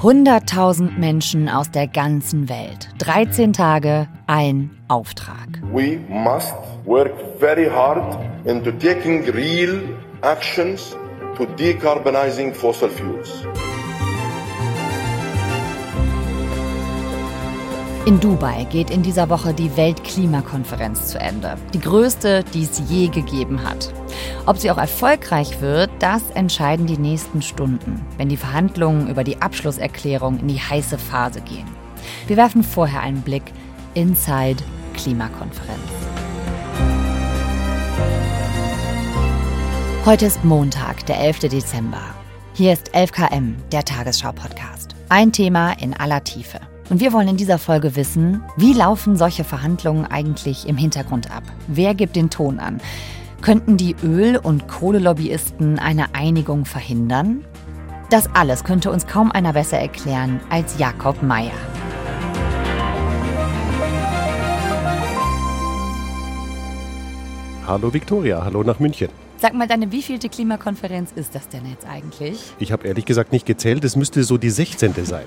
100.000 Menschen aus der ganzen Welt. 13 Tage, ein Auftrag. We must work very hard into taking real actions to decarbonizing fossil fuels. In Dubai geht in dieser Woche die Weltklimakonferenz zu Ende. Die größte, die es je gegeben hat. Ob sie auch erfolgreich wird, das entscheiden die nächsten Stunden, wenn die Verhandlungen über die Abschlusserklärung in die heiße Phase gehen. Wir werfen vorher einen Blick inside Klimakonferenz. Heute ist Montag, der 11. Dezember. Hier ist 11KM, der Tagesschau-Podcast. Ein Thema in aller Tiefe. Und wir wollen in dieser Folge wissen, wie laufen solche Verhandlungen eigentlich im Hintergrund ab? Wer gibt den Ton an? Könnten die Öl- und Kohlelobbyisten eine Einigung verhindern? Das alles könnte uns kaum einer besser erklären als Jakob Mayer. Hallo Viktoria, hallo nach München. Sag mal, deine wievielte Klimakonferenz ist das denn jetzt eigentlich? Ich habe ehrlich gesagt nicht gezählt, es müsste so die 16. sein.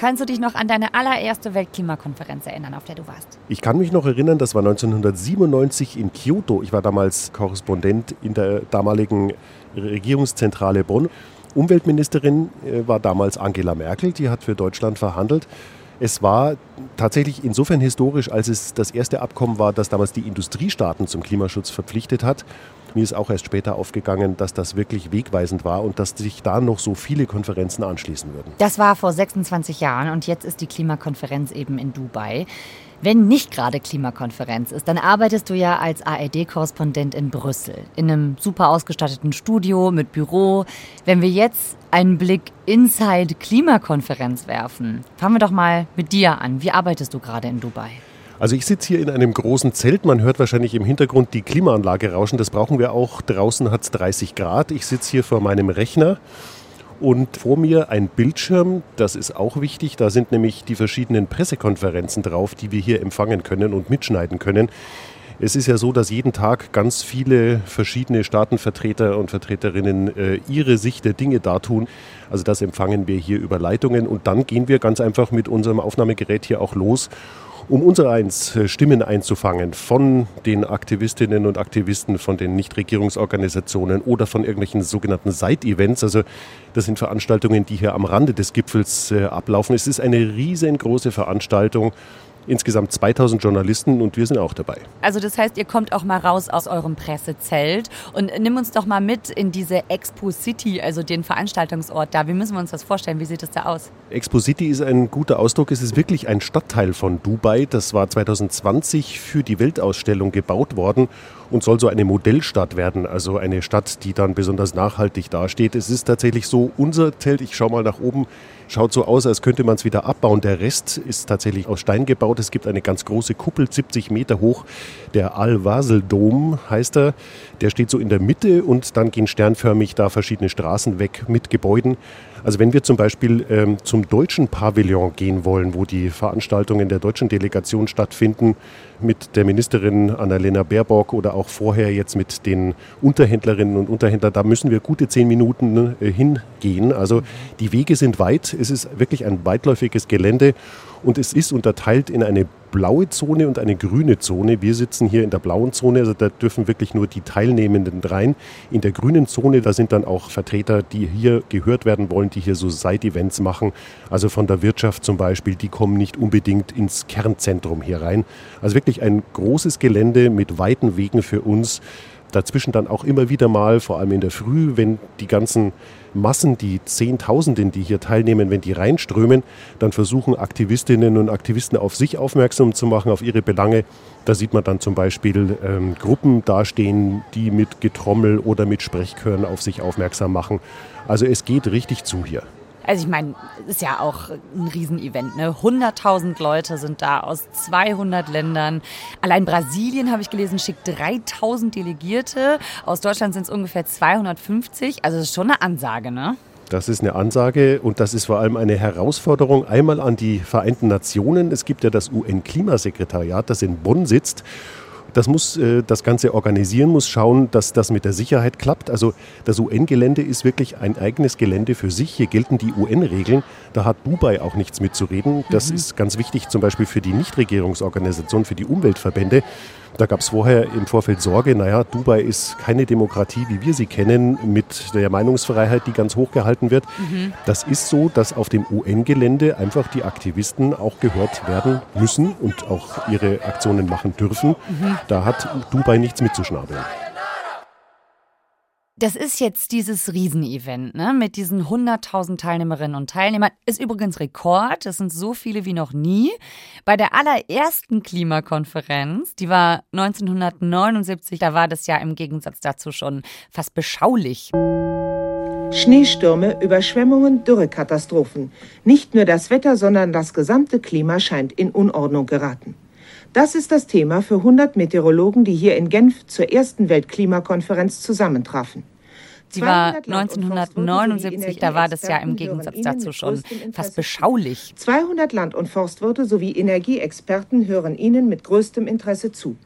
Kannst du dich noch an deine allererste Weltklimakonferenz erinnern, auf der du warst? Ich kann mich noch erinnern, das war 1997 in Kyoto. Ich war damals Korrespondent in der damaligen Regierungszentrale Bonn. Umweltministerin äh, war damals Angela Merkel, die hat für Deutschland verhandelt. Es war tatsächlich insofern historisch, als es das erste Abkommen war, das damals die Industriestaaten zum Klimaschutz verpflichtet hat. Mir ist auch erst später aufgegangen, dass das wirklich wegweisend war und dass sich da noch so viele Konferenzen anschließen würden. Das war vor 26 Jahren und jetzt ist die Klimakonferenz eben in Dubai. Wenn nicht gerade Klimakonferenz ist, dann arbeitest du ja als ARD-Korrespondent in Brüssel, in einem super ausgestatteten Studio mit Büro. Wenn wir jetzt einen Blick inside Klimakonferenz werfen, fangen wir doch mal mit dir an. Wie arbeitest du gerade in Dubai? Also ich sitze hier in einem großen Zelt. Man hört wahrscheinlich im Hintergrund die Klimaanlage rauschen. Das brauchen wir auch. Draußen hat es 30 Grad. Ich sitze hier vor meinem Rechner und vor mir ein Bildschirm. Das ist auch wichtig. Da sind nämlich die verschiedenen Pressekonferenzen drauf, die wir hier empfangen können und mitschneiden können. Es ist ja so, dass jeden Tag ganz viele verschiedene Staatenvertreter und Vertreterinnen äh, ihre Sicht der Dinge dartun. Also das empfangen wir hier über Leitungen und dann gehen wir ganz einfach mit unserem Aufnahmegerät hier auch los um unsere eins äh, Stimmen einzufangen von den Aktivistinnen und Aktivisten, von den Nichtregierungsorganisationen oder von irgendwelchen sogenannten Side-Events. Also das sind Veranstaltungen, die hier am Rande des Gipfels äh, ablaufen. Es ist eine riesengroße Veranstaltung insgesamt 2000 Journalisten und wir sind auch dabei. Also das heißt, ihr kommt auch mal raus aus eurem Pressezelt und nimm uns doch mal mit in diese Expo City, also den Veranstaltungsort da. Wie müssen wir uns das vorstellen? Wie sieht das da aus? Expo City ist ein guter Ausdruck. Es ist wirklich ein Stadtteil von Dubai. Das war 2020 für die Weltausstellung gebaut worden und soll so eine Modellstadt werden, also eine Stadt, die dann besonders nachhaltig dasteht. Es ist tatsächlich so, unser Zelt, ich schaue mal nach oben, schaut so aus, als könnte man es wieder abbauen. Der Rest ist tatsächlich aus Stein gebaut. Es gibt eine ganz große Kuppel, 70 Meter hoch. Der Al-Wasel-Dom heißt er. Der steht so in der Mitte und dann gehen sternförmig da verschiedene Straßen weg mit Gebäuden. Also wenn wir zum Beispiel ähm, zum deutschen Pavillon gehen wollen, wo die Veranstaltungen der deutschen Delegation stattfinden, mit der Ministerin Annalena Baerbock oder auch vorher jetzt mit den Unterhändlerinnen und Unterhändlern, da müssen wir gute zehn Minuten äh, hingehen. Also die Wege sind weit, es ist wirklich ein weitläufiges Gelände und es ist unterteilt in eine blaue Zone und eine grüne Zone. Wir sitzen hier in der blauen Zone, also da dürfen wirklich nur die Teilnehmenden rein. In der grünen Zone, da sind dann auch Vertreter, die hier gehört werden wollen, die hier so Side-Events machen. Also von der Wirtschaft zum Beispiel, die kommen nicht unbedingt ins Kernzentrum hier rein. Also wirklich ein großes Gelände mit weiten Wegen für uns. Dazwischen dann auch immer wieder mal, vor allem in der Früh, wenn die ganzen Massen, die Zehntausenden, die hier teilnehmen, wenn die reinströmen, dann versuchen Aktivistinnen und Aktivisten auf sich aufmerksam zu machen, auf ihre Belange. Da sieht man dann zum Beispiel ähm, Gruppen dastehen, die mit Getrommel oder mit Sprechchören auf sich aufmerksam machen. Also es geht richtig zu hier. Also ich meine, ist ja auch ein Riesenevent. Ne? 100.000 Leute sind da aus 200 Ländern. Allein Brasilien, habe ich gelesen, schickt 3.000 Delegierte. Aus Deutschland sind es ungefähr 250. Also das ist schon eine Ansage, ne? Das ist eine Ansage und das ist vor allem eine Herausforderung einmal an die Vereinten Nationen. Es gibt ja das UN-Klimasekretariat, das in Bonn sitzt das muss äh, das Ganze organisieren, muss schauen, dass das mit der Sicherheit klappt. Also das UN-Gelände ist wirklich ein eigenes Gelände für sich. Hier gelten die UN-Regeln. Da hat Dubai auch nichts mitzureden. Das mhm. ist ganz wichtig zum Beispiel für die Nichtregierungsorganisationen, für die Umweltverbände. Da gab es vorher im Vorfeld Sorge, naja, Dubai ist keine Demokratie, wie wir sie kennen, mit der Meinungsfreiheit, die ganz hoch gehalten wird. Mhm. Das ist so, dass auf dem UN-Gelände einfach die Aktivisten auch gehört werden müssen und auch ihre Aktionen machen dürfen. Mhm. Da hat Dubai nichts mitzuschnabeln. Das ist jetzt dieses Riesenevent, ne? Mit diesen 100.000 Teilnehmerinnen und Teilnehmern. Ist übrigens Rekord. Das sind so viele wie noch nie. Bei der allerersten Klimakonferenz, die war 1979, da war das ja im Gegensatz dazu schon fast beschaulich. Schneestürme, Überschwemmungen, Dürrekatastrophen. Nicht nur das Wetter, sondern das gesamte Klima scheint in Unordnung geraten. Das ist das Thema für 100 Meteorologen, die hier in Genf zur ersten Weltklimakonferenz zusammentrafen. Sie war 1979, da war das ja im Gegensatz dazu schon fast beschaulich. 200 Land- und Forstwirte sowie Energieexperten hören Ihnen mit größtem Interesse zu.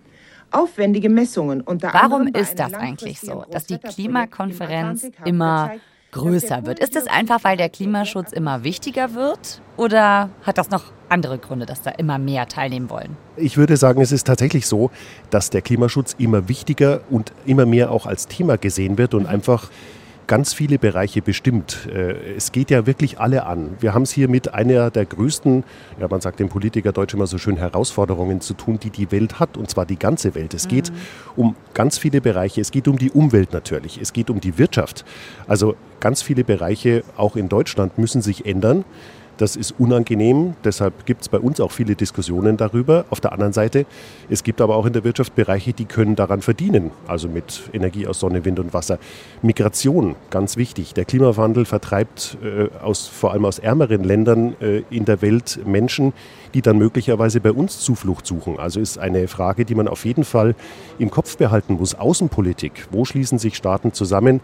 Aufwendige Messungen unter Warum ist das eigentlich so, dass die Klimakonferenz immer größer wird. Ist es einfach, weil der Klimaschutz immer wichtiger wird oder hat das noch andere Gründe, dass da immer mehr teilnehmen wollen? Ich würde sagen, es ist tatsächlich so, dass der Klimaschutz immer wichtiger und immer mehr auch als Thema gesehen wird und einfach ganz viele Bereiche bestimmt. Äh, es geht ja wirklich alle an. Wir haben es hier mit einer der größten, ja man sagt dem Politiker Deutsch immer so schön, Herausforderungen zu tun, die die Welt hat, und zwar die ganze Welt. Es geht mhm. um ganz viele Bereiche. Es geht um die Umwelt natürlich. Es geht um die Wirtschaft. Also ganz viele Bereiche, auch in Deutschland, müssen sich ändern. Das ist unangenehm, deshalb gibt es bei uns auch viele Diskussionen darüber. Auf der anderen Seite, es gibt aber auch in der Wirtschaft Bereiche, die können daran verdienen, also mit Energie aus Sonne, Wind und Wasser. Migration, ganz wichtig. Der Klimawandel vertreibt äh, aus, vor allem aus ärmeren Ländern äh, in der Welt Menschen, die dann möglicherweise bei uns Zuflucht suchen. Also ist eine Frage, die man auf jeden Fall im Kopf behalten muss. Außenpolitik, wo schließen sich Staaten zusammen?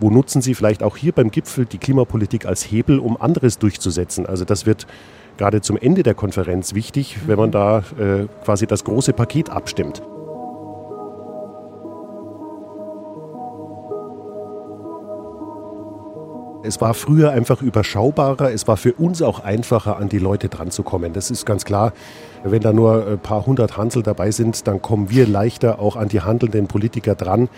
Wo nutzen Sie vielleicht auch hier beim Gipfel die Klimapolitik als Hebel, um anderes durchzusetzen? Also das wird gerade zum Ende der Konferenz wichtig, wenn man da äh, quasi das große Paket abstimmt. Es war früher einfach überschaubarer, es war für uns auch einfacher, an die Leute dranzukommen. Das ist ganz klar. Wenn da nur ein paar hundert Hansel dabei sind, dann kommen wir leichter auch an die handelnden Politiker dran.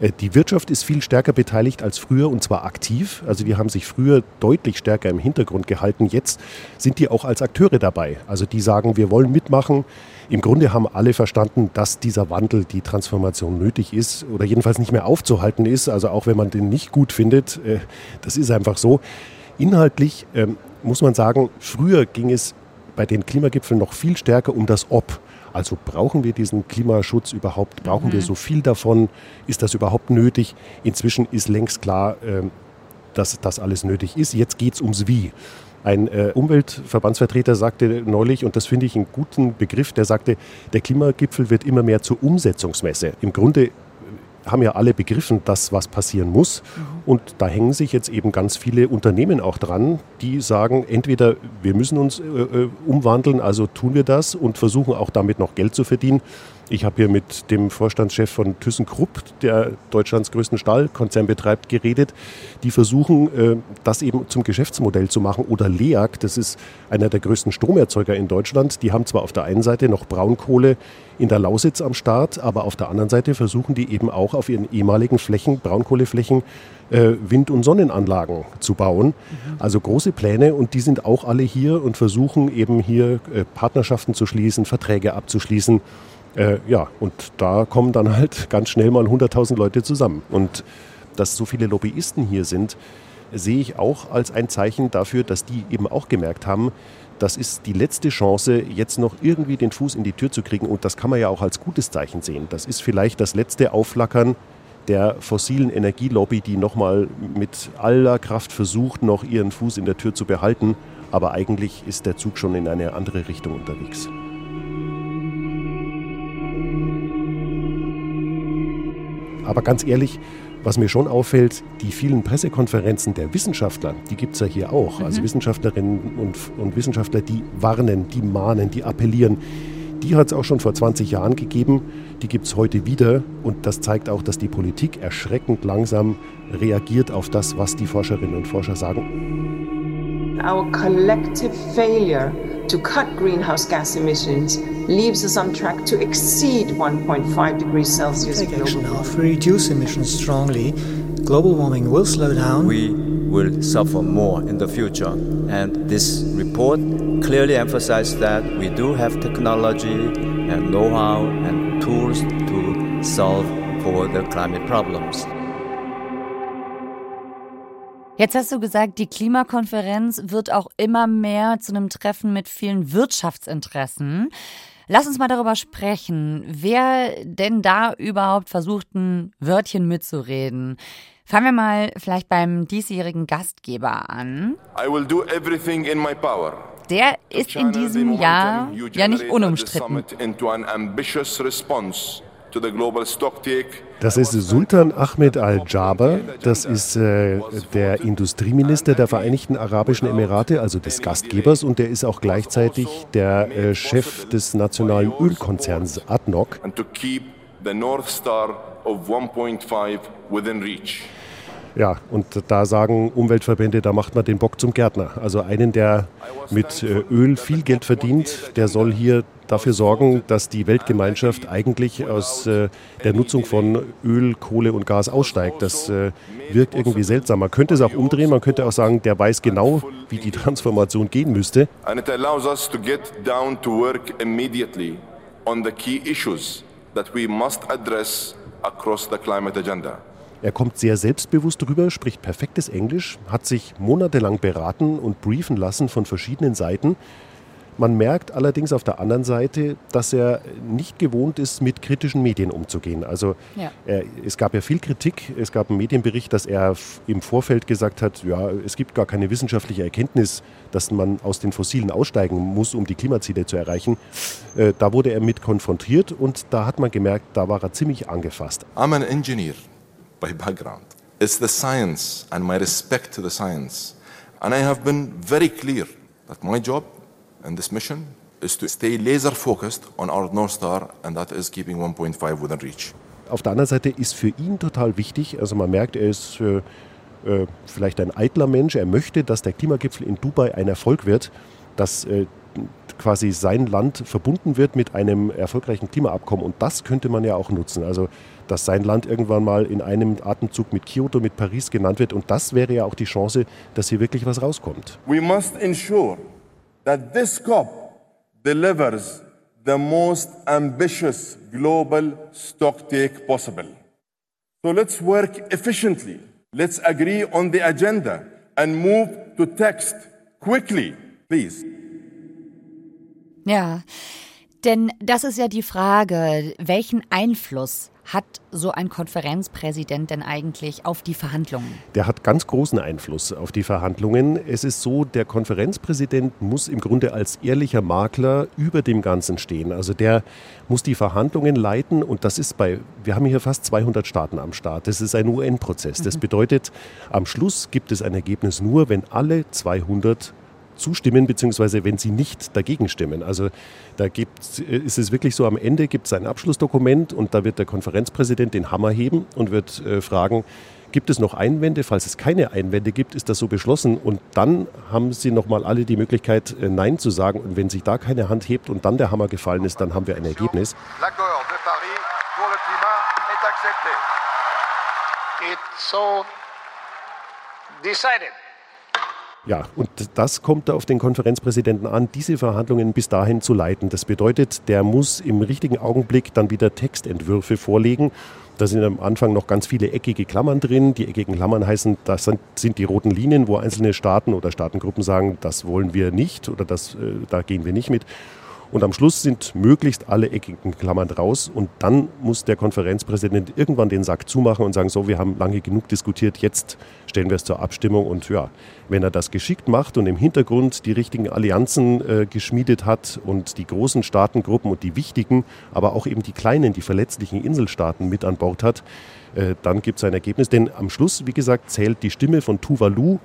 Äh, die Wirtschaft ist viel stärker beteiligt als früher und zwar aktiv. Also die haben sich früher deutlich stärker im Hintergrund gehalten. Jetzt sind die auch als Akteure dabei. Also die sagen, wir wollen mitmachen. Im Grunde haben alle verstanden, dass dieser Wandel, die Transformation nötig ist oder jedenfalls nicht mehr aufzuhalten ist. Also auch wenn man den nicht gut findet, äh, das ist einfach so. Inhaltlich ähm, muss man sagen, früher ging es bei den Klimagipfeln noch viel stärker um das Ob. Also brauchen wir diesen Klimaschutz überhaupt? Brauchen mhm. wir so viel davon? Ist das überhaupt nötig? Inzwischen ist längst klar, ähm, dass das alles nötig ist. Jetzt geht es ums Wie. Ein äh, Umweltverbandsvertreter sagte neulich, und das finde ich einen guten Begriff, der sagte, der Klimagipfel wird immer mehr zur Umsetzungsmesse. Im Grunde haben ja alle begriffen, dass was passieren muss. Mhm. Und da hängen sich jetzt eben ganz viele Unternehmen auch dran, die sagen, entweder wir müssen uns äh, äh umwandeln, also tun wir das und versuchen auch damit noch Geld zu verdienen ich habe hier mit dem Vorstandschef von ThyssenKrupp, der Deutschlands größten Stahlkonzern betreibt, geredet. Die versuchen, äh, das eben zum Geschäftsmodell zu machen. Oder LEAG, das ist einer der größten Stromerzeuger in Deutschland. Die haben zwar auf der einen Seite noch Braunkohle in der Lausitz am Start, aber auf der anderen Seite versuchen die eben auch auf ihren ehemaligen Flächen, Braunkohleflächen, äh, Wind- und Sonnenanlagen zu bauen. Mhm. Also große Pläne und die sind auch alle hier und versuchen eben hier äh, Partnerschaften zu schließen, Verträge abzuschließen. Äh, ja, und da kommen dann halt ganz schnell mal 100.000 Leute zusammen. Und dass so viele Lobbyisten hier sind, sehe ich auch als ein Zeichen dafür, dass die eben auch gemerkt haben, das ist die letzte Chance, jetzt noch irgendwie den Fuß in die Tür zu kriegen. Und das kann man ja auch als gutes Zeichen sehen. Das ist vielleicht das letzte Aufflackern der fossilen Energielobby, die nochmal mit aller Kraft versucht, noch ihren Fuß in der Tür zu behalten. Aber eigentlich ist der Zug schon in eine andere Richtung unterwegs. Aber ganz ehrlich, was mir schon auffällt, die vielen Pressekonferenzen der Wissenschaftler, die gibt es ja hier auch. Also mhm. Also Wissenschaftlerinnen und, und Wissenschaftler, die warnen, die mahnen, die appellieren, Die hat es auch schon vor 20 Jahren gegeben, die gibt es heute wieder und das zeigt auch, dass die Politik erschreckend langsam reagiert auf das, was die Forscherinnen und Forscher sagen. Our collective failure to cut greenhouse gas emissions leaves us on track to exceed 1.5 degrees Celsius Take action now to reduce emissions strongly. Global warming will slow down. We will suffer more in the future. And this report clearly emphasizes that we do have technology and know-how and tools to solve for the climate problems. Jetzt hast du gesagt, die Klimakonferenz wird auch immer mehr zu einem Treffen mit vielen Wirtschaftsinteressen. Lass uns mal darüber sprechen, wer denn da überhaupt versucht, ein Wörtchen mitzureden. Fangen wir mal vielleicht beim diesjährigen Gastgeber an. I will do everything in my power. Der ist in diesem Jahr ja nicht unumstritten. Das ist Sultan Ahmed Al-Jaber, das ist äh, der Industrieminister der Vereinigten Arabischen Emirate, also des Gastgebers, und der ist auch gleichzeitig der äh, Chef des nationalen Ölkonzerns ADNOC. And to keep the North Star of 1.5 within reach. Ja, und da sagen Umweltverbände, da macht man den Bock zum Gärtner. Also einen, der mit äh, Öl viel Geld verdient, der soll hier dafür sorgen, dass die Weltgemeinschaft eigentlich aus äh, der Nutzung von Öl, Kohle und Gas aussteigt. Das äh, wirkt irgendwie seltsam. Man könnte es auch umdrehen, man könnte auch sagen, der weiß genau, wie die Transformation gehen müsste. And it allows us to get down to work immediately on the key issues that we must address across the climate agenda. Er kommt sehr selbstbewusst rüber, spricht perfektes Englisch, hat sich monatelang beraten und briefen lassen von verschiedenen Seiten. Man merkt allerdings auf der anderen Seite, dass er nicht gewohnt ist, mit kritischen Medien umzugehen. Also ja. er, es gab ja viel Kritik. Es gab einen Medienbericht, dass er im Vorfeld gesagt hat, ja, es gibt gar keine wissenschaftliche Erkenntnis, dass man aus den Fossilen aussteigen muss, um die Klimaziele zu erreichen. Äh, da wurde er mit konfrontiert und da hat man gemerkt, da war er ziemlich angefasst. I'm an engineer by background. It's the science and my respect to the science. And I have been very clear that my job and this mission is to stay laser focused on our North Star and that is keeping 1.5 within reach. Auf der anderen Seite ist für ihn total wichtig, also man merkt, er ist äh, äh, vielleicht ein eitler Mensch, er möchte, dass der Klimagipfel in Dubai ein Erfolg wird, dass äh, quasi sein Land verbunden wird mit einem erfolgreichen Klimaabkommen und das könnte man ja auch nutzen. Also dass sein Land irgendwann mal in einem Atemzug mit Kyoto, mit Paris genannt wird. Und das wäre ja auch die Chance, dass hier wirklich was rauskommt. We must ensure that this COP delivers the most ambitious global stocktake possible. So let's work efficiently. Let's agree on the agenda and move to text quickly, please. Ja, denn das ist ja die Frage, welchen Einfluss hat so ein Konferenzpräsident denn eigentlich auf die Verhandlungen? Der hat ganz großen Einfluss auf die Verhandlungen. Es ist so, der Konferenzpräsident muss im Grunde als ehrlicher Makler über dem Ganzen stehen. Also der muss die Verhandlungen leiten und das ist bei, wir haben hier fast 200 Staaten am Start. Das ist ein UN-Prozess. Das mhm. bedeutet, am Schluss gibt es ein Ergebnis nur, wenn alle 200 zustimmen, beziehungsweise wenn sie nicht dagegen stimmen. Also da gibt, ist es wirklich so, am Ende gibt es ein Abschlussdokument und da wird der Konferenzpräsident den Hammer heben und wird äh, fragen, gibt es noch Einwände? Falls es keine Einwände gibt, ist das so beschlossen. Und dann haben Sie nochmal alle die Möglichkeit, äh, Nein zu sagen. Und wenn sich da keine Hand hebt und dann der Hammer gefallen ist, dann haben wir ein Ergebnis. L'accord de Paris pour le climat est accepté. It's so decided. Ja, und das kommt auf den Konferenzpräsidenten an, diese Verhandlungen bis dahin zu leiten. Das bedeutet, der muss im richtigen Augenblick dann wieder Textentwürfe vorlegen. Da sind am Anfang noch ganz viele eckige Klammern drin. Die eckigen Klammern heißen, das sind, die roten Linien, wo einzelne Staaten oder Staatengruppen sagen, das wollen wir nicht oder das, äh, da gehen wir nicht mit. Und am Schluss sind möglichst alle eckigen Klammern raus. Und dann muss der Konferenzpräsident irgendwann den Sack zumachen und sagen, so, wir haben lange genug diskutiert, jetzt stellen wir es zur Abstimmung. Und ja, wenn er das geschickt macht und im Hintergrund die richtigen Allianzen äh, geschmiedet hat und die großen Staatengruppen und die wichtigen, aber auch eben die kleinen, die verletzlichen Inselstaaten mit an Bord hat, äh, dann gibt es ein Ergebnis. Denn am Schluss, wie gesagt, zählt die Stimme von Tuvalu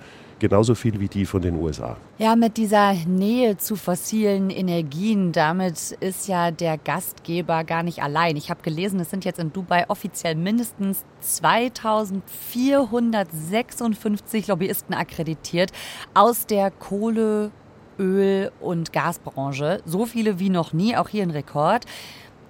genauso viel wie die von den USA. Ja, mit dieser Nähe zu fossilen Energien, damit ist ja der Gastgeber gar nicht allein. Ich habe gelesen, es sind jetzt in Dubai offiziell mindestens 2456 Lobbyisten akkreditiert aus der Kohle, Öl- und Gasbranche. So viele wie noch nie, auch hier ein Rekord.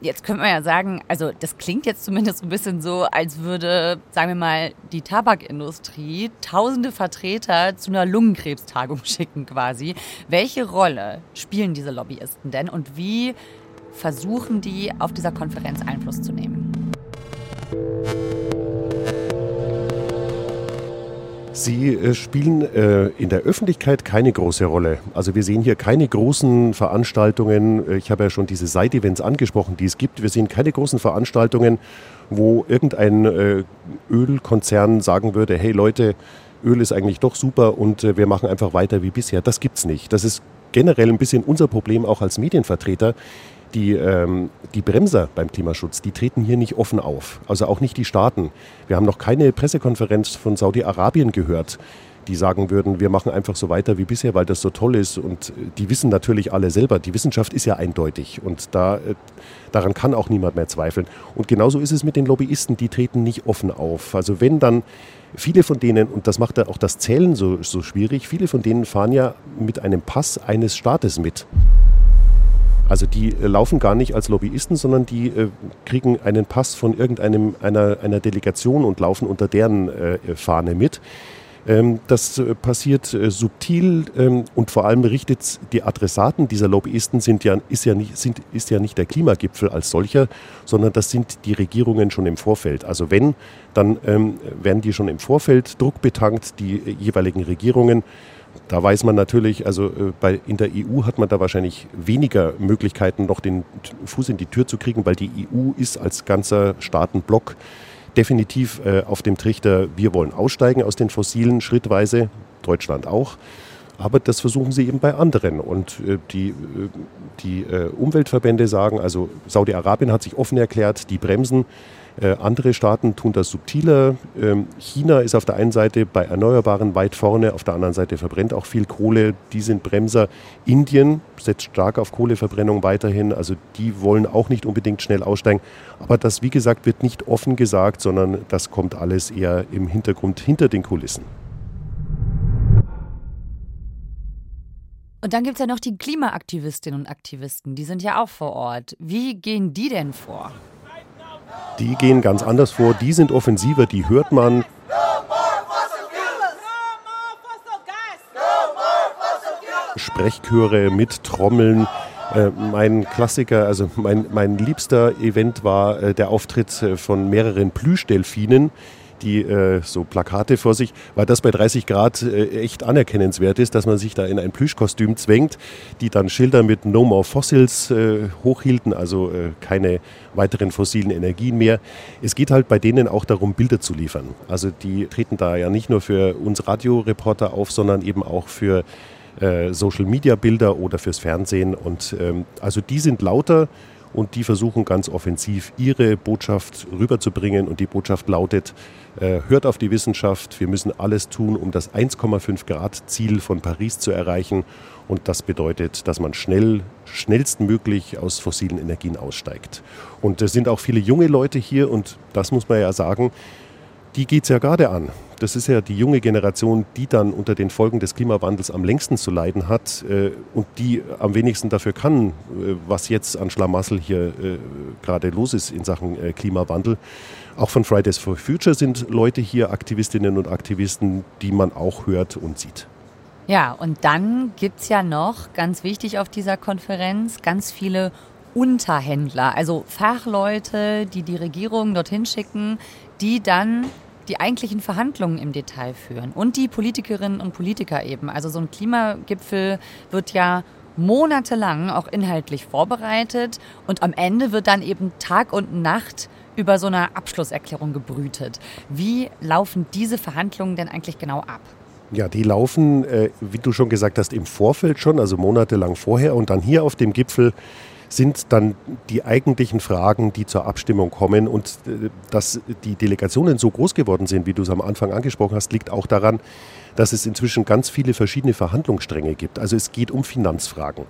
Jetzt könnte man ja sagen, also das klingt jetzt zumindest ein bisschen so, als würde, sagen wir mal, die Tabakindustrie tausende Vertreter zu einer Lungenkrebstagung schicken quasi. Welche Rolle spielen diese Lobbyisten denn und wie versuchen die auf dieser Konferenz Einfluss zu nehmen? Sie äh, spielen äh, in der Öffentlichkeit keine große Rolle. Also wir sehen hier keine großen Veranstaltungen. Äh, ich habe ja schon diese Side-Events angesprochen, die es gibt. Wir sehen keine großen Veranstaltungen, wo irgendein äh, Ölkonzern sagen würde, hey Leute, Öl ist eigentlich doch super und äh, wir machen einfach weiter wie bisher. Das gibt's nicht. Das ist generell ein bisschen unser Problem auch als Medienvertreter die, ähm, die Bremser beim Klimaschutz, die treten hier nicht offen auf. Also auch nicht die Staaten. Wir haben noch keine Pressekonferenz von Saudi-Arabien gehört, die sagen würden, wir machen einfach so weiter wie bisher, weil das so toll ist. Und äh, die wissen natürlich alle selber, die Wissenschaft ist ja eindeutig und da, äh, daran kann auch niemand mehr zweifeln. Und genauso ist es mit den Lobbyisten, die treten nicht offen auf. Also wenn dann viele von denen, und das macht ja auch das Zählen so, so schwierig, viele von denen fahren ja mit einem Pass eines Staates mit. Also die äh, laufen gar nicht als Lobbyisten, sondern die äh, kriegen einen Pass von irgendeinem einer, einer Delegation und laufen unter deren äh, Fahne mit. Ähm, das äh, passiert äh, subtil ähm, und vor allem richtet die Adressaten dieser Lobbyisten sind ja, ist, ja nicht, sind, ist ja nicht der Klimagipfel als solcher, sondern das sind die Regierungen schon im Vorfeld. Also wenn, dann ähm, werden die schon im Vorfeld Druck betankt, die äh, jeweiligen Regierungen da weiß man natürlich, also äh, bei, in der EU hat man da wahrscheinlich weniger Möglichkeiten, noch den Fuß in die Tür zu kriegen, weil die EU ist als ganzer Staatenblock definitiv äh, auf dem Trichter, wir wollen aussteigen aus den fossilen schrittweise, Deutschland auch. Aber das versuchen sie eben bei anderen. Und äh, die, äh, die Umweltverbände sagen, also Saudi-Arabien hat sich offen erklärt, die bremsen. Äh, andere Staaten tun das subtiler. Ähm, China ist auf der einen Seite bei Erneuerbaren weit vorne, auf der anderen Seite verbrennt auch viel Kohle. Die sind Bremser. Indien setzt stark auf Kohleverbrennung weiterhin. Also die wollen auch nicht unbedingt schnell aussteigen. Aber das, wie gesagt, wird nicht offen gesagt, sondern das kommt alles eher im Hintergrund hinter den Kulissen. Und dann gibt es ja noch die Klimaaktivistinnen und Aktivisten, die sind ja auch vor Ort. Wie gehen die denn vor? Die gehen ganz anders vor, die sind offensiver, die hört man. Sprechchöre mit Trommeln. Äh, mein Klassiker, also mein, mein liebster Event war äh, der Auftritt äh, von mehreren Plüschdelfinen, die äh, so Plakate vor sich, weil das bei 30 Grad äh, echt anerkennenswert ist, dass man sich da in ein Plüschkostüm zwängt, die dann Schilder mit No More Fossils äh, hochhielten, also äh, keine weiteren fossilen Energien mehr. Es geht halt bei denen auch darum, Bilder zu liefern. Also die treten da ja nicht nur für uns Radioreporter auf, sondern eben auch für äh, Social Media Bilder oder fürs Fernsehen. Und ähm, also die sind lauter und die versuchen ganz offensiv ihre Botschaft rüberzubringen und die Botschaft lautet, äh, hört auf die Wissenschaft, wir müssen alles tun, um das 1,5 Grad Ziel von Paris zu erreichen und das bedeutet, dass man schnell, schnellstmöglich aus fossilen Energien aussteigt. Und es sind auch viele junge Leute hier und das muss man ja sagen, die geht es ja gerade an. Das ist ja die junge Generation, die dann unter den Folgen des Klimawandels am längsten zu leiden hat äh, und die am wenigsten dafür kann, äh, was jetzt an Schlamassel hier äh, gerade los ist in Sachen äh, Klimawandel. Auch von Fridays for Future sind Leute hier, Aktivistinnen und Aktivisten, die man auch hört und sieht. Ja, und dann gibt es ja noch, ganz wichtig auf dieser Konferenz, ganz viele Unterhändler, also Fachleute, die die Regierung dorthin schicken, die dann die eigentlichen Verhandlungen im Detail führen und die Politikerinnen und Politiker eben. Also so ein Klimagipfel wird ja monatelang auch inhaltlich vorbereitet und am Ende wird dann eben Tag und Nacht über so eine Abschlusserklärung gebrütet. Wie laufen diese Verhandlungen denn eigentlich genau ab? Ja, die laufen, äh, wie du schon gesagt hast, im Vorfeld schon, also monatelang vorher und dann hier auf dem Gipfel sind dann die eigentlichen Fragen, die zur Abstimmung kommen. Und äh, dass die Delegationen so groß geworden sind, wie du es am Anfang angesprochen hast, liegt auch daran, dass es inzwischen ganz viele verschiedene Verhandlungsstränge gibt. Also es geht um Finanzfragen.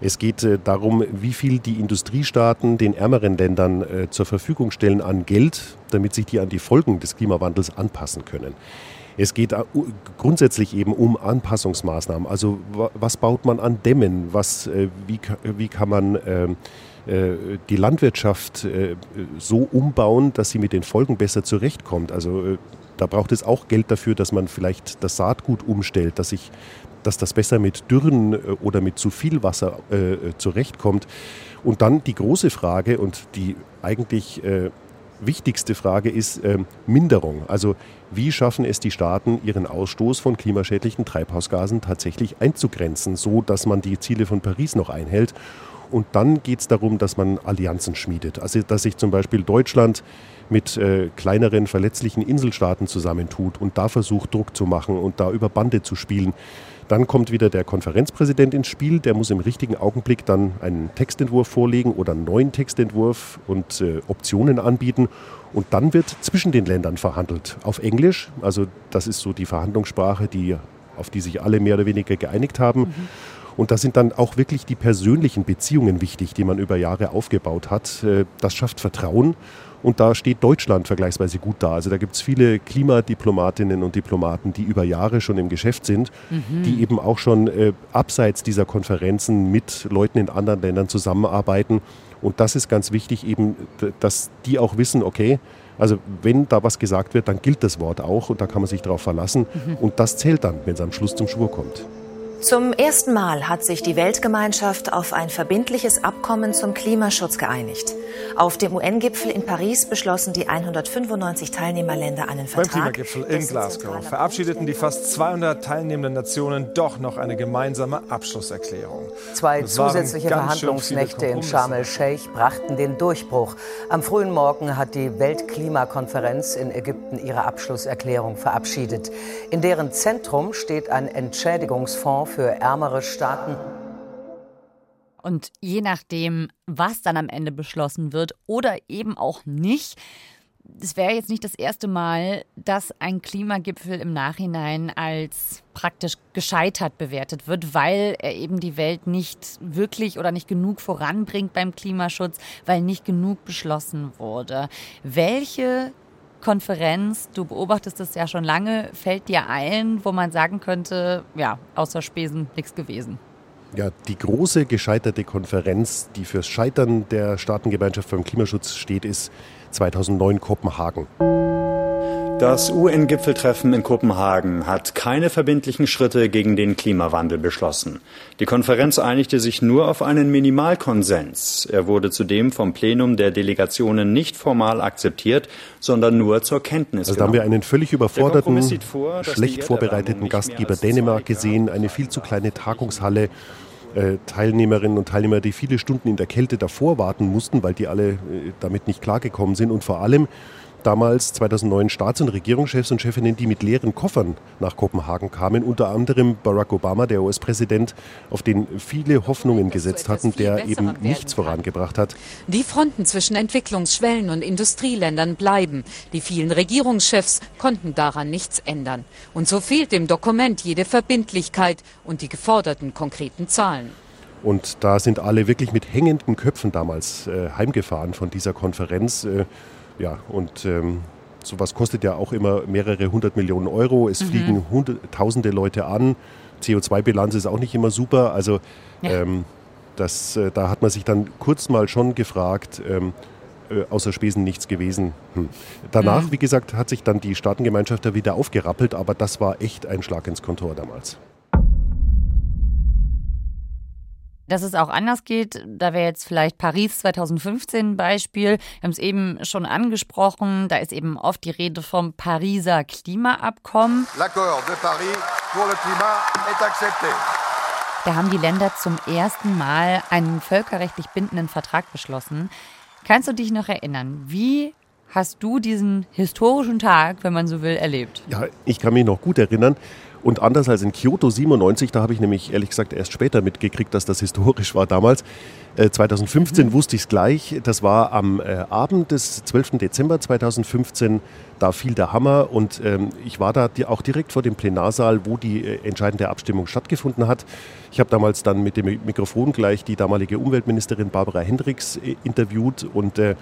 Es geht äh, darum, wie viel die Industriestaaten den ärmeren Ländern äh, zur Verfügung stellen an Geld, damit sich die an die Folgen des Klimawandels anpassen können. Es geht äh, grundsätzlich eben um Anpassungsmaßnahmen. Also was baut man an Dämmen? Was, äh, wie, wie kann man ähm, äh, die Landwirtschaft so umbauen, dass sie mit den Folgen besser zurechtkommt? Also da braucht es auch Geld dafür, dass man vielleicht das Saatgut umstellt, dass, ich, dass das besser mit Dürren oder mit zu viel Wasser äh, zurechtkommt. Und dann die große Frage und die eigentlich äh, wichtigste Frage ist äh, Minderung. Also wie schaffen es die Staaten, ihren Ausstoß von klimaschädlichen Treibhausgasen tatsächlich einzugrenzen, so dass man die Ziele von Paris noch einhält? Und dann geht es darum, dass man Allianzen schmiedet. Also dass sich zum Beispiel Deutschland mit äh, kleineren verletzlichen Inselstaaten zusammentut und da versucht, Druck zu machen und da über Bande zu spielen. Dann kommt wieder der Konferenzpräsident ins Spiel, der muss im richtigen Augenblick dann einen Textentwurf vorlegen oder einen neuen Textentwurf und äh, Optionen anbieten. Und dann wird zwischen den Ländern verhandelt auf Englisch. Also das ist so die Verhandlungssprache, die, auf die sich alle mehr oder weniger geeinigt haben. Mhm. Und da sind dann auch wirklich die persönlichen Beziehungen wichtig, die man über Jahre aufgebaut hat. Äh, das schafft Vertrauen und da steht Deutschland vergleichsweise gut da. Also da gibt es viele Klimadiplomatinnen und Diplomaten, die über Jahre schon im Geschäft sind, mhm. die eben auch schon äh, abseits dieser Konferenzen mit Leuten in anderen Ländern zusammenarbeiten. Und das ist ganz wichtig, eben, dass die auch wissen, okay, also wenn da was gesagt wird, dann gilt das Wort auch und da kann man sich darauf verlassen. Mhm. Und das zählt dann, wenn es am Schluss zum Schwur kommt. Zum ersten Mal hat sich die Weltgemeinschaft auf ein verbindliches Abkommen zum Klimaschutz geeinigt. Auf dem UN-Gipfel in Paris beschlossen die 195 Teilnehmerländer einen Vertrag. Beim Klimagipfel in Glasgow verabschiedeten die fast 200 teilnehmenden Nationen doch noch eine gemeinsame Abschlusserklärung. Zwei zusätzliche Verhandlungsnächte in Sharm el-Sheikh brachten den Durchbruch. Am frühen Morgen hat die Weltklimakonferenz in Ägypten ihre Abschlusserklärung verabschiedet. In deren Zentrum steht ein Entschädigungsfonds für ärmere Staaten. Und je nachdem, was dann am Ende beschlossen wird oder eben auch nicht, es wäre jetzt nicht das erste Mal, dass ein Klimagipfel im Nachhinein als praktisch gescheitert bewertet wird, weil er eben die Welt nicht wirklich oder nicht genug voranbringt beim Klimaschutz, weil nicht genug beschlossen wurde. Welche Konferenz, du beobachtest es ja schon lange, fällt dir ein, wo man sagen könnte, ja, außer Spesen nichts gewesen? Ja, die große gescheiterte Konferenz, die fürs Scheitern der Staatengemeinschaft beim Klimaschutz steht, ist 2009 Kopenhagen. Das UN-Gipfeltreffen in Kopenhagen hat keine verbindlichen Schritte gegen den Klimawandel beschlossen. Die Konferenz einigte sich nur auf einen Minimalkonsens. Er wurde zudem vom Plenum der Delegationen nicht formal akzeptiert, sondern nur zur Kenntnis also genommen. Also da haben wir einen völlig überforderten, vor, schlecht vorbereiteten Gastgeber Dänemark gesehen, eine viel zu kleine Tagungshalle. Äh, Teilnehmerinnen und Teilnehmer, die viele Stunden in der Kälte davor warten mussten, weil die alle äh, damit nicht klargekommen sind und vor allem damals 2009 Staats- und Regierungschefs und Chefinnen, die mit leeren Koffern nach Kopenhagen kamen, unter anderem Barack Obama, der US-Präsident, auf den viele Hoffnungen gesetzt hatten, der eben nichts vorangebracht hat. Die Fronten zwischen Entwicklungsschwellen und Industrieländern bleiben. Die vielen Regierungschefs konnten daran nichts ändern. Und so fehlt dem Dokument jede Verbindlichkeit und die geforderten konkreten Zahlen. Und da sind alle wirklich mit hängenden Köpfen damals äh, heimgefahren von dieser Konferenz. Äh, ja, und ähm, sowas kostet ja auch immer mehrere hundert Millionen Euro. Es mhm. fliegen hundert, tausende Leute an. CO2-Bilanz ist auch nicht immer super. Also ja. ähm, das, äh, da hat man sich dann kurz mal schon gefragt, ähm, äh, außer Spesen nichts gewesen. Hm. Danach, mhm. wie gesagt, hat sich dann die Staatengemeinschaft da wieder aufgerappelt, aber das war echt ein Schlag ins Kontor damals. Dass es auch anders geht, da wäre jetzt vielleicht Paris 2015 ein Beispiel. Wir haben es eben schon angesprochen. Da ist eben oft die Rede vom Pariser Klimaabkommen. L'accord de Paris pour le climat est accepté. Da haben die Länder zum ersten Mal einen völkerrechtlich bindenden Vertrag beschlossen. Kannst du dich noch erinnern, wie hast du diesen historischen Tag, wenn man so will, erlebt? Ja, ich kann mich noch gut erinnern. Und anders als in Kyoto 97, da habe ich nämlich ehrlich gesagt erst später mitgekriegt, dass das historisch war damals. Äh, 2015 mhm. wusste ich es gleich. Das war am äh, Abend des 12. Dezember 2015. Da fiel der Hammer und ähm, ich war da auch direkt vor dem Plenarsaal, wo die äh, entscheidende Abstimmung stattgefunden hat. Ich habe damals dann mit dem Mikrofon gleich die damalige Umweltministerin Barbara Hendricks äh, interviewt und äh,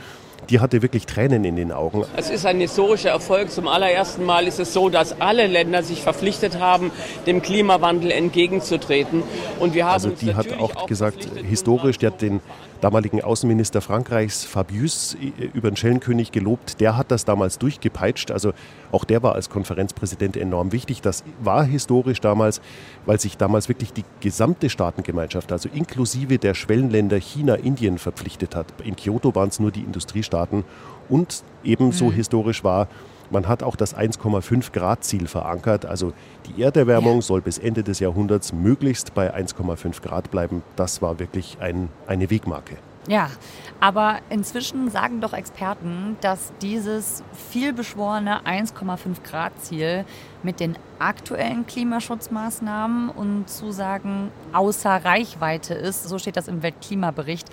die hatte wirklich Tränen in den Augen. Es ist ein historischer Erfolg. Zum allerersten Mal ist es so, dass alle Länder sich verpflichtet haben, dem Klimawandel entgegenzutreten. Und wir haben also die hat auch gesagt, historisch, die hat den damaligen Außenminister Frankreichs Fabius über den Schellenkönig gelobt. Der hat das damals durchgepeitscht. Also auch der war als Konferenzpräsident enorm wichtig. Das war historisch damals, weil sich damals wirklich die gesamte Staatengemeinschaft, also inklusive der Schwellenländer China, Indien verpflichtet hat. In Kyoto waren es nur die Industriestaaten. Und ebenso mhm. historisch war, man hat auch das 1,5 Grad Ziel verankert. Also die Erderwärmung ja. soll bis Ende des Jahrhunderts möglichst bei 1,5 Grad bleiben. Das war wirklich ein, eine Wegmarke. Ja, aber inzwischen sagen doch Experten, dass dieses vielbeschworene 1,5 Grad Ziel mit den aktuellen Klimaschutzmaßnahmen und Zusagen außer Reichweite ist. So steht das im Weltklimabericht.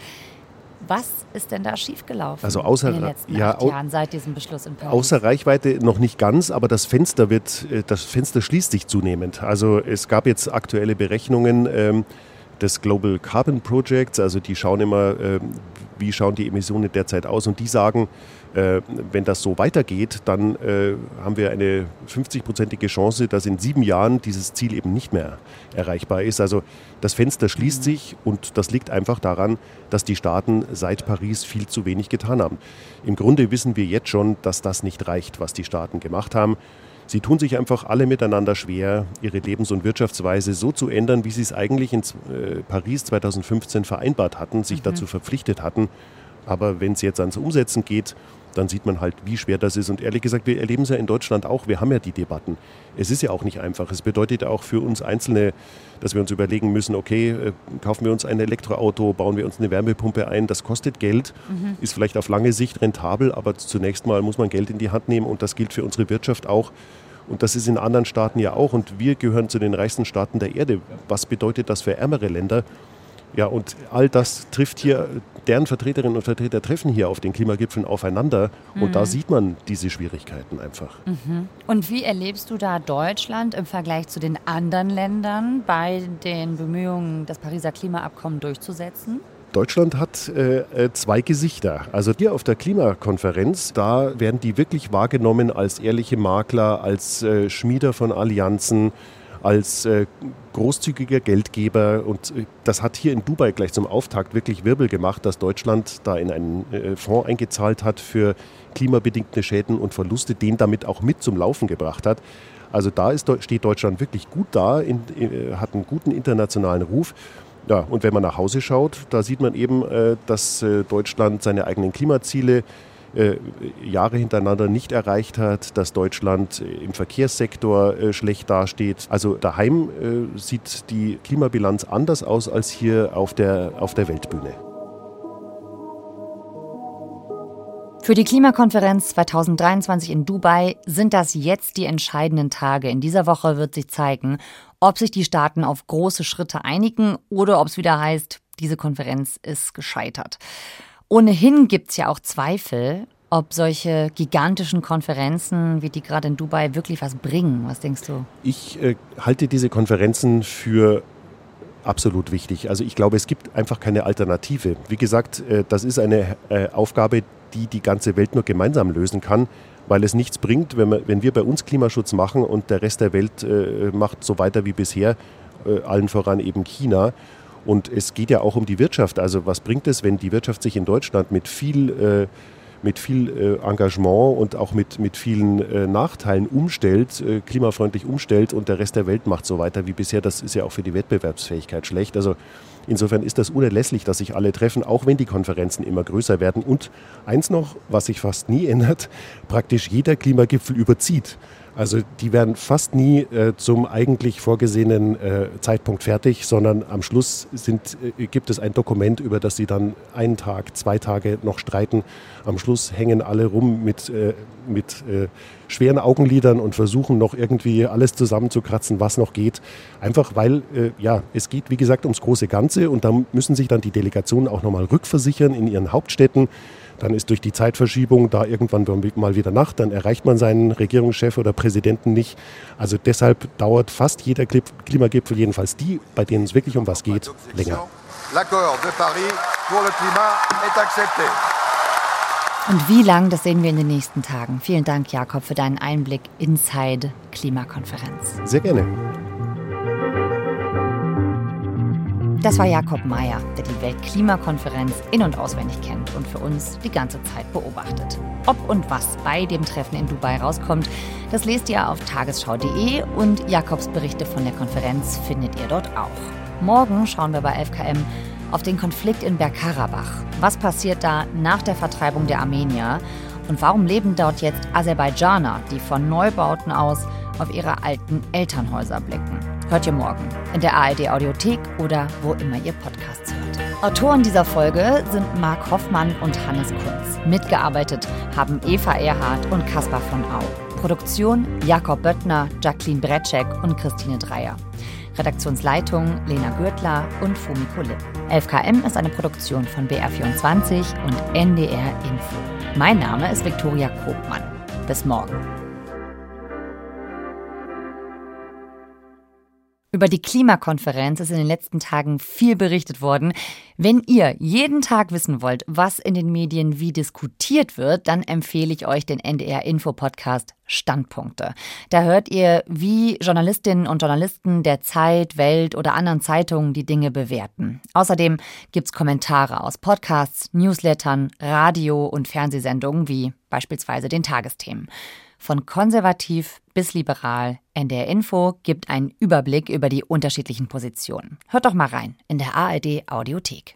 Was ist denn da schiefgelaufen also außer, in den letzten ja, acht Jahren seit diesem Beschluss in Paris? Außer Reichweite noch nicht ganz, aber das Fenster wird, äh, das Fenster schließt sich zunehmend. Also es gab jetzt aktuelle Berechnungen ähm, des Global Carbon Projects, also die schauen immer, äh, wie schauen die Emissionen derzeit aus und die sagen, äh, wenn das so weitergeht, dann äh, haben wir eine 50-prozentige Chance, dass in sieben Jahren dieses Ziel eben nicht mehr erreichbar ist. Also das Fenster schließt mhm. sich und das liegt einfach daran, dass die Staaten seit Paris viel zu wenig getan haben. Im Grunde wissen wir jetzt schon, dass das nicht reicht, was die Staaten gemacht haben. Sie tun sich einfach alle miteinander schwer, ihre Lebens- und Wirtschaftsweise so zu ändern, wie sie es eigentlich in äh, Paris 2015 vereinbart hatten, sich mhm. dazu verpflichtet hatten. Aber wenn es jetzt ans Umsetzen geht, dann sieht man halt, wie schwer das ist. Und ehrlich gesagt, wir erleben es ja in Deutschland auch. Wir haben ja die Debatten. Es ist ja auch nicht einfach. Es bedeutet auch für uns Einzelne, dass wir uns überlegen müssen, okay, äh, kaufen wir uns ein Elektroauto, bauen wir uns eine Wärmepumpe ein. Das kostet Geld, mhm. ist vielleicht auf lange Sicht rentabel, aber zunächst mal muss man Geld in die Hand nehmen und das gilt für unsere Wirtschaft auch. Und das ist in anderen Staaten ja auch. Und wir gehören zu den reichsten Staaten der Erde. Was bedeutet das für ärmere Länder? Ja, und all das trifft hier, deren Vertreterinnen und Vertreter treffen hier auf den Klimagipfeln aufeinander. Und mhm. da sieht man diese Schwierigkeiten einfach. Mhm. Und wie erlebst du da Deutschland im Vergleich zu den anderen Ländern bei den Bemühungen, das Pariser Klimaabkommen durchzusetzen? Deutschland hat äh, äh zwei Gesichter. Also hier auf der Klimakonferenz, da werden die wirklich wahrgenommen als ehrliche Makler, als äh, Schmieder von Allianzen, als äh, großzügiger Geldgeber. Und äh, das hat hier in Dubai gleich zum Auftakt wirklich Wirbel gemacht, dass Deutschland da in einen äh, Fonds eingezahlt hat für klimabedingte Schäden und Verluste, den damit auch mit zum Laufen gebracht hat. Also da ist, steht Deutschland wirklich gut da, in, in, hat einen guten internationalen Ruf. Ja, und wenn man nach Hause schaut, da sieht man eben, dass Deutschland seine eigenen Klimaziele äh, Jahre hintereinander nicht erreicht hat, dass Deutschland im Verkehrssektor äh, schlecht dasteht. Also daheim äh, sieht die Klimabilanz anders aus als hier auf der, auf der Weltbühne. Für die Klimakonferenz 2023 in Dubai sind das jetzt die entscheidenden Tage. In dieser Woche wird sich zeigen, ob sich die Staaten auf große Schritte einigen oder ob es wieder heißt, diese Konferenz ist gescheitert. Ohnehin gibt es ja auch Zweifel, ob solche gigantischen Konferenzen wie die gerade in Dubai wirklich was bringen. Was denkst du? Ich äh, halte diese Konferenzen für absolut wichtig. Also ich glaube, es gibt einfach keine Alternative. Wie gesagt, äh, das ist eine äh, Aufgabe, die die ganze Welt nur gemeinsam lösen kann, weil es nichts bringt, wenn, wir, wenn wir bei uns Klimaschutz machen und der Rest der Welt äh, macht so weiter wie bisher, äh, allen voran eben China. Und es geht ja auch um die Wirtschaft. Also was bringt es, wenn die Wirtschaft sich in Deutschland mit viel, äh, mit viel äh, Engagement und auch mit, mit vielen äh, Nachteilen umstellt, äh, klimafreundlich umstellt und der Rest der Welt macht so weiter wie bisher? Das ist ja auch für die Wettbewerbsfähigkeit schlecht. Also insofern ist das unerlässlich, dass sich alle treffen, auch wenn die Konferenzen immer größer werden. Und eins noch, was sich fast nie ändert, praktisch jeder Klimagipfel überzieht. Also die werden fast nie äh, zum eigentlich vorgesehenen äh, Zeitpunkt fertig, sondern am Schluss sind, äh, gibt es ein Dokument, über das sie dann einen Tag, zwei Tage noch streiten. Am Schluss hängen alle rum mit, äh, mit äh, schweren Augenlidern und versuchen noch irgendwie alles zusammenzukratzen, was noch geht. Einfach weil, äh, ja, es geht wie gesagt ums große Ganze und da müssen sich dann die Delegationen auch nochmal rückversichern in ihren Hauptstädten. Dann ist durch die Zeitverschiebung da irgendwann mal wieder Nacht, dann erreicht man seinen Regierungschef oder Präsidenten nicht. Also deshalb dauert fast jeder Klimagipfel, jedenfalls die, bei denen es wirklich um was geht, länger. L'accord de Paris pour le climat est accepté. Und wie lang, das sehen wir in den nächsten Tagen. Vielen Dank, Jakob, für deinen Einblick inside Klimakonferenz. Sehr gerne. Das war Jakob Mayer, der die Weltklimakonferenz in- und auswendig kennt und für uns die ganze Zeit beobachtet. Ob und was bei dem Treffen in Dubai rauskommt, das lest ihr auf tagesschau.de und Jakobs Berichte von der Konferenz findet ihr dort auch. Morgen schauen wir bei FKM auf den Konflikt in Bergkarabach. Was passiert da nach der Vertreibung der Armenier? Und warum leben dort jetzt Aserbaidschaner, die von Neubauten aus auf ihre alten Elternhäuser blicken? Hört ihr morgen in der ARD Audiothek oder wo immer ihr Podcasts hört. Autoren dieser Folge sind Marc Hoffmann und Hannes Kunz. Mitgearbeitet haben Eva Erhardt und Caspar von Au. Produktion Jakob Böttner, Jacqueline Bretschek und Christine Dreier. Redaktionsleitung Lena Gürtler und Fumiko Lipp. 11KM ist eine Produktion von BR24 und NDR Info. Mein Name ist Viktoria Kobmann. Bis morgen. Über die Klimakonferenz ist in den letzten Tagen viel berichtet worden. Wenn ihr jeden Tag wissen wollt, was in den Medien wie diskutiert wird, dann empfehle ich euch den NDR Info Podcast Standpunkte. Da hört ihr, wie Journalistinnen und Journalisten der Zeit, Welt oder anderen Zeitungen die Dinge bewerten. Außerdem gibt's Kommentare aus Podcasts, Newslettern, Radio und Fernsehsendungen wie beispielsweise den Tagesthemen. Von konservativ bis liberal, NDR Info gibt einen Überblick über die unterschiedlichen Positionen. Hört doch mal rein in der ARD Audiothek.